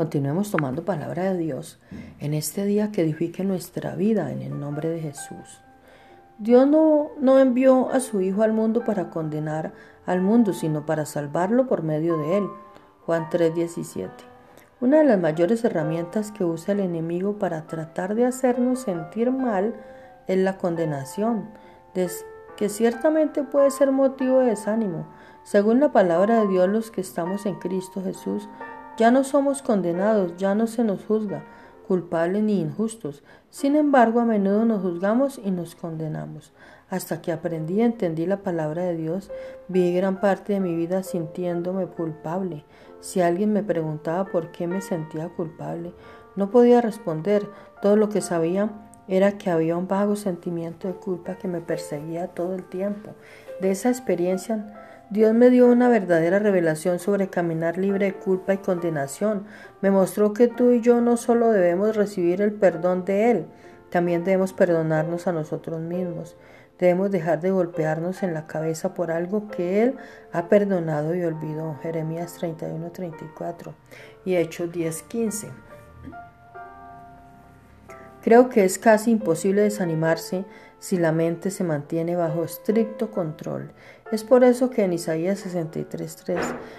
Continuemos tomando palabra de Dios en este día que edifique nuestra vida en el nombre de Jesús. Dios no, no envió a su Hijo al mundo para condenar al mundo, sino para salvarlo por medio de él. Juan 3:17. Una de las mayores herramientas que usa el enemigo para tratar de hacernos sentir mal es la condenación, que ciertamente puede ser motivo de desánimo. Según la palabra de Dios, los que estamos en Cristo Jesús, ya no somos condenados, ya no se nos juzga, culpables ni injustos. Sin embargo, a menudo nos juzgamos y nos condenamos. Hasta que aprendí y entendí la palabra de Dios, vi gran parte de mi vida sintiéndome culpable. Si alguien me preguntaba por qué me sentía culpable, no podía responder. Todo lo que sabía era que había un vago sentimiento de culpa que me perseguía todo el tiempo. De esa experiencia Dios me dio una verdadera revelación sobre caminar libre de culpa y condenación. Me mostró que tú y yo no solo debemos recibir el perdón de Él, también debemos perdonarnos a nosotros mismos. Debemos dejar de golpearnos en la cabeza por algo que Él ha perdonado y olvidó. Jeremías 31-34 y Hechos 10-15. Creo que es casi imposible desanimarse si la mente se mantiene bajo estricto control. Es por eso que en Isaías 63.3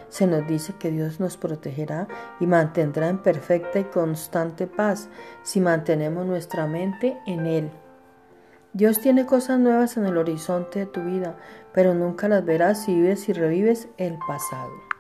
se nos dice que Dios nos protegerá y mantendrá en perfecta y constante paz si mantenemos nuestra mente en Él. Dios tiene cosas nuevas en el horizonte de tu vida, pero nunca las verás si vives y revives el pasado.